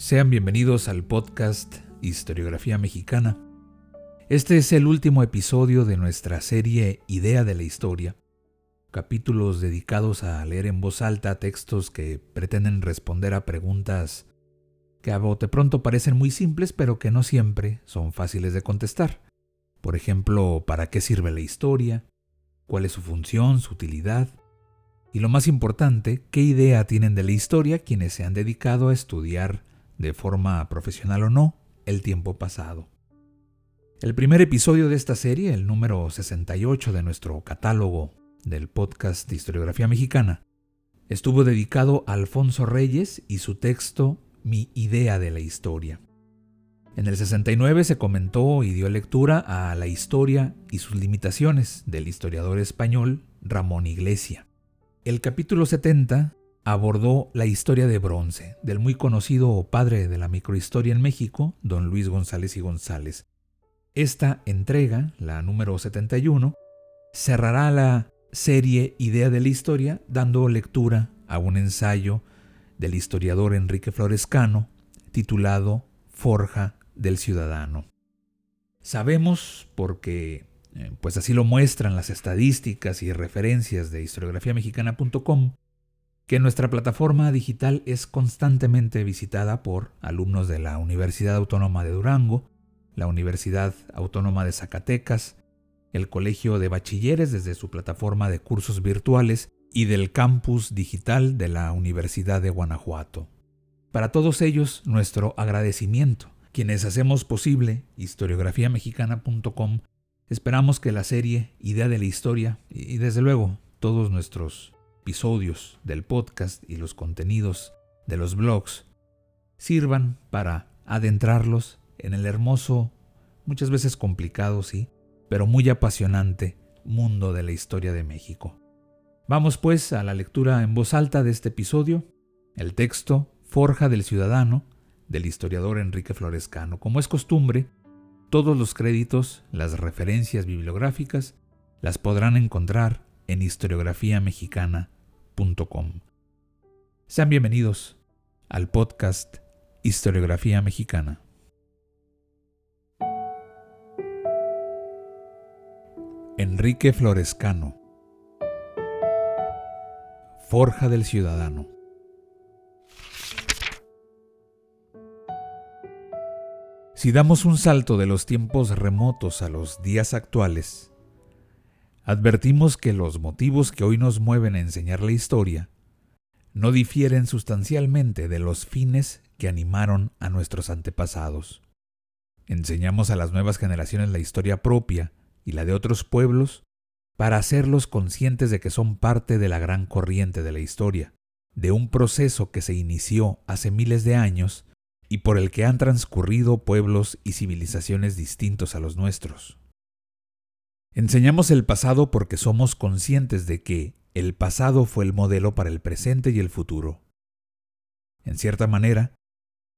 Sean bienvenidos al podcast Historiografía Mexicana. Este es el último episodio de nuestra serie Idea de la Historia, capítulos dedicados a leer en voz alta textos que pretenden responder a preguntas que a bote pronto parecen muy simples pero que no siempre son fáciles de contestar. Por ejemplo, ¿para qué sirve la historia? ¿Cuál es su función, su utilidad? Y lo más importante, ¿qué idea tienen de la historia quienes se han dedicado a estudiar de forma profesional o no, el tiempo pasado. El primer episodio de esta serie, el número 68 de nuestro catálogo del podcast de Historiografía Mexicana, estuvo dedicado a Alfonso Reyes y su texto Mi idea de la historia. En el 69 se comentó y dio lectura a La historia y sus limitaciones del historiador español Ramón Iglesia. El capítulo 70 abordó la historia de bronce del muy conocido padre de la microhistoria en México, don Luis González y González. Esta entrega, la número 71, cerrará la serie Idea de la Historia dando lectura a un ensayo del historiador Enrique Florescano titulado Forja del Ciudadano. Sabemos, porque eh, pues así lo muestran las estadísticas y referencias de historiografiamexicana.com, que nuestra plataforma digital es constantemente visitada por alumnos de la Universidad Autónoma de Durango, la Universidad Autónoma de Zacatecas, el Colegio de Bachilleres desde su plataforma de cursos virtuales y del campus digital de la Universidad de Guanajuato. Para todos ellos, nuestro agradecimiento. Quienes hacemos posible historiografiamexicana.com, esperamos que la serie Idea de la Historia y desde luego todos nuestros episodios del podcast y los contenidos de los blogs sirvan para adentrarlos en el hermoso, muchas veces complicado, sí, pero muy apasionante mundo de la historia de México. Vamos pues a la lectura en voz alta de este episodio, el texto Forja del Ciudadano del historiador Enrique Florescano. Como es costumbre, todos los créditos, las referencias bibliográficas, las podrán encontrar en historiografiamexicana.com. Sean bienvenidos al podcast Historiografía Mexicana. Enrique Florescano Forja del Ciudadano. Si damos un salto de los tiempos remotos a los días actuales, advertimos que los motivos que hoy nos mueven a enseñar la historia no difieren sustancialmente de los fines que animaron a nuestros antepasados. Enseñamos a las nuevas generaciones la historia propia y la de otros pueblos para hacerlos conscientes de que son parte de la gran corriente de la historia, de un proceso que se inició hace miles de años y por el que han transcurrido pueblos y civilizaciones distintos a los nuestros. Enseñamos el pasado porque somos conscientes de que el pasado fue el modelo para el presente y el futuro. En cierta manera,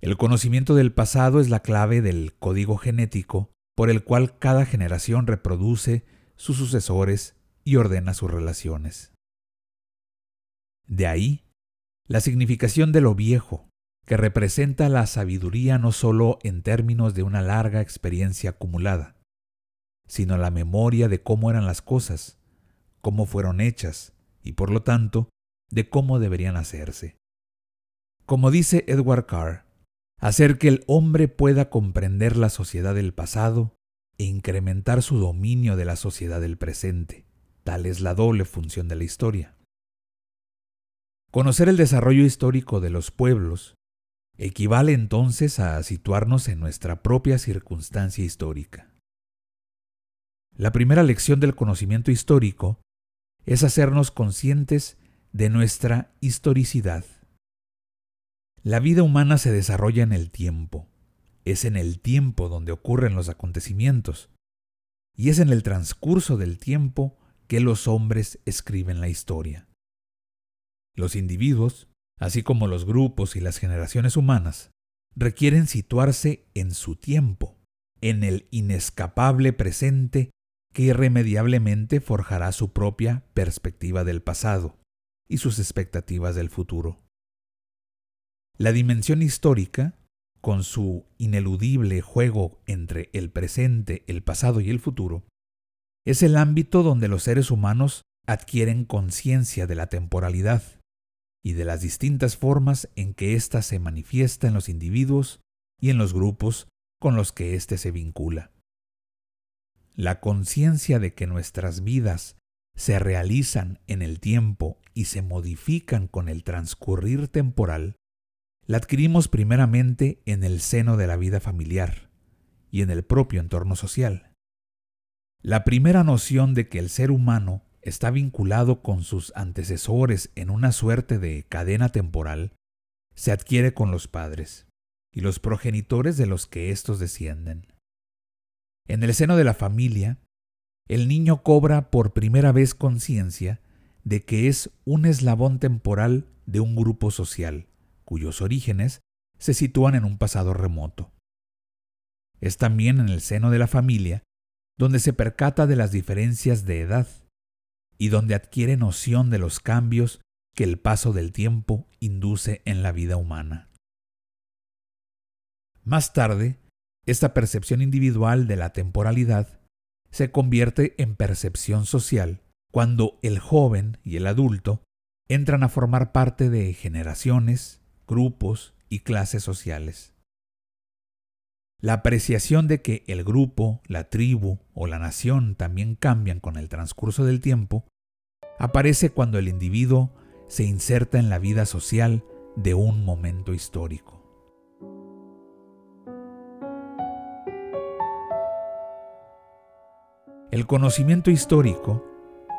el conocimiento del pasado es la clave del código genético por el cual cada generación reproduce sus sucesores y ordena sus relaciones. De ahí, la significación de lo viejo, que representa la sabiduría no solo en términos de una larga experiencia acumulada, sino la memoria de cómo eran las cosas, cómo fueron hechas, y por lo tanto, de cómo deberían hacerse. Como dice Edward Carr, hacer que el hombre pueda comprender la sociedad del pasado e incrementar su dominio de la sociedad del presente. Tal es la doble función de la historia. Conocer el desarrollo histórico de los pueblos equivale entonces a situarnos en nuestra propia circunstancia histórica. La primera lección del conocimiento histórico es hacernos conscientes de nuestra historicidad. La vida humana se desarrolla en el tiempo. Es en el tiempo donde ocurren los acontecimientos. Y es en el transcurso del tiempo que los hombres escriben la historia. Los individuos, así como los grupos y las generaciones humanas, requieren situarse en su tiempo, en el inescapable presente que irremediablemente forjará su propia perspectiva del pasado y sus expectativas del futuro. La dimensión histórica, con su ineludible juego entre el presente, el pasado y el futuro, es el ámbito donde los seres humanos adquieren conciencia de la temporalidad y de las distintas formas en que ésta se manifiesta en los individuos y en los grupos con los que éste se vincula. La conciencia de que nuestras vidas se realizan en el tiempo y se modifican con el transcurrir temporal, la adquirimos primeramente en el seno de la vida familiar y en el propio entorno social. La primera noción de que el ser humano está vinculado con sus antecesores en una suerte de cadena temporal, se adquiere con los padres y los progenitores de los que éstos descienden. En el seno de la familia, el niño cobra por primera vez conciencia de que es un eslabón temporal de un grupo social, cuyos orígenes se sitúan en un pasado remoto. Es también en el seno de la familia donde se percata de las diferencias de edad y donde adquiere noción de los cambios que el paso del tiempo induce en la vida humana. Más tarde, esta percepción individual de la temporalidad se convierte en percepción social cuando el joven y el adulto entran a formar parte de generaciones, grupos y clases sociales. La apreciación de que el grupo, la tribu o la nación también cambian con el transcurso del tiempo aparece cuando el individuo se inserta en la vida social de un momento histórico. El conocimiento histórico,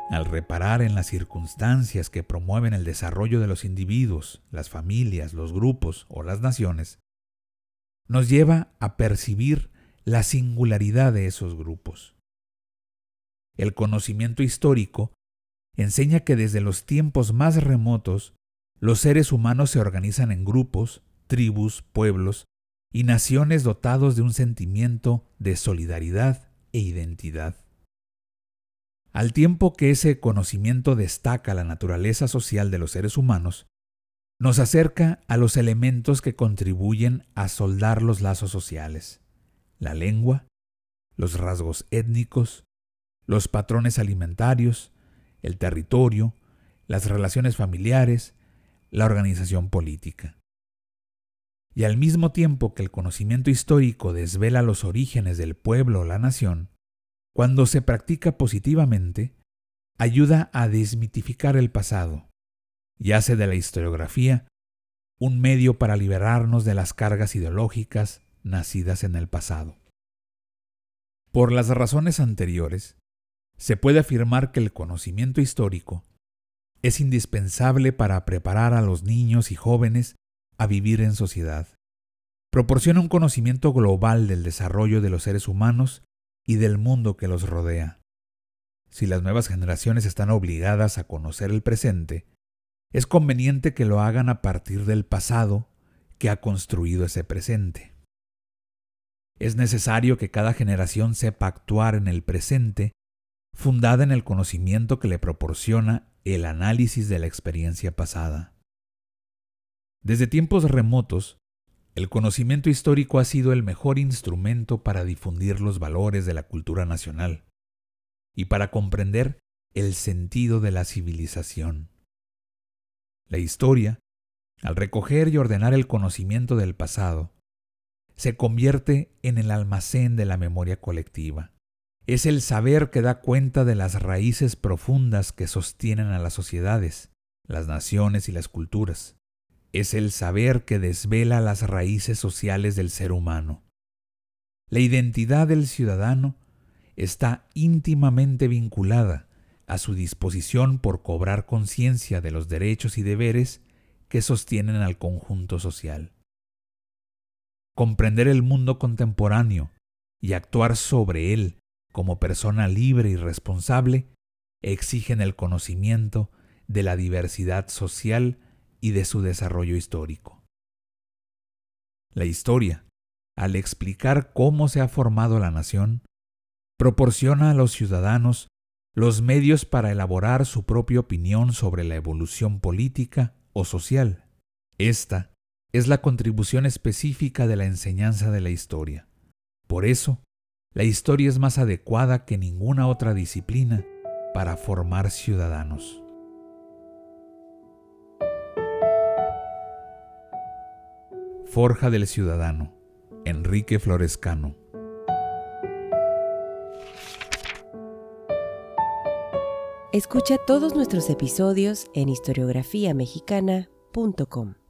al reparar en las circunstancias que promueven el desarrollo de los individuos, las familias, los grupos o las naciones, nos lleva a percibir la singularidad de esos grupos. El conocimiento histórico enseña que desde los tiempos más remotos, los seres humanos se organizan en grupos, tribus, pueblos y naciones dotados de un sentimiento de solidaridad e identidad. Al tiempo que ese conocimiento destaca la naturaleza social de los seres humanos, nos acerca a los elementos que contribuyen a soldar los lazos sociales, la lengua, los rasgos étnicos, los patrones alimentarios, el territorio, las relaciones familiares, la organización política. Y al mismo tiempo que el conocimiento histórico desvela los orígenes del pueblo o la nación, cuando se practica positivamente, ayuda a desmitificar el pasado y hace de la historiografía un medio para liberarnos de las cargas ideológicas nacidas en el pasado. Por las razones anteriores, se puede afirmar que el conocimiento histórico es indispensable para preparar a los niños y jóvenes a vivir en sociedad. Proporciona un conocimiento global del desarrollo de los seres humanos y del mundo que los rodea. Si las nuevas generaciones están obligadas a conocer el presente, es conveniente que lo hagan a partir del pasado que ha construido ese presente. Es necesario que cada generación sepa actuar en el presente, fundada en el conocimiento que le proporciona el análisis de la experiencia pasada. Desde tiempos remotos, el conocimiento histórico ha sido el mejor instrumento para difundir los valores de la cultura nacional y para comprender el sentido de la civilización. La historia, al recoger y ordenar el conocimiento del pasado, se convierte en el almacén de la memoria colectiva. Es el saber que da cuenta de las raíces profundas que sostienen a las sociedades, las naciones y las culturas. Es el saber que desvela las raíces sociales del ser humano. La identidad del ciudadano está íntimamente vinculada a su disposición por cobrar conciencia de los derechos y deberes que sostienen al conjunto social. Comprender el mundo contemporáneo y actuar sobre él como persona libre y responsable exigen el conocimiento de la diversidad social y de su desarrollo histórico. La historia, al explicar cómo se ha formado la nación, proporciona a los ciudadanos los medios para elaborar su propia opinión sobre la evolución política o social. Esta es la contribución específica de la enseñanza de la historia. Por eso, la historia es más adecuada que ninguna otra disciplina para formar ciudadanos. Forja del Ciudadano, Enrique Florescano. Escucha todos nuestros episodios en historiografiamexicana.com.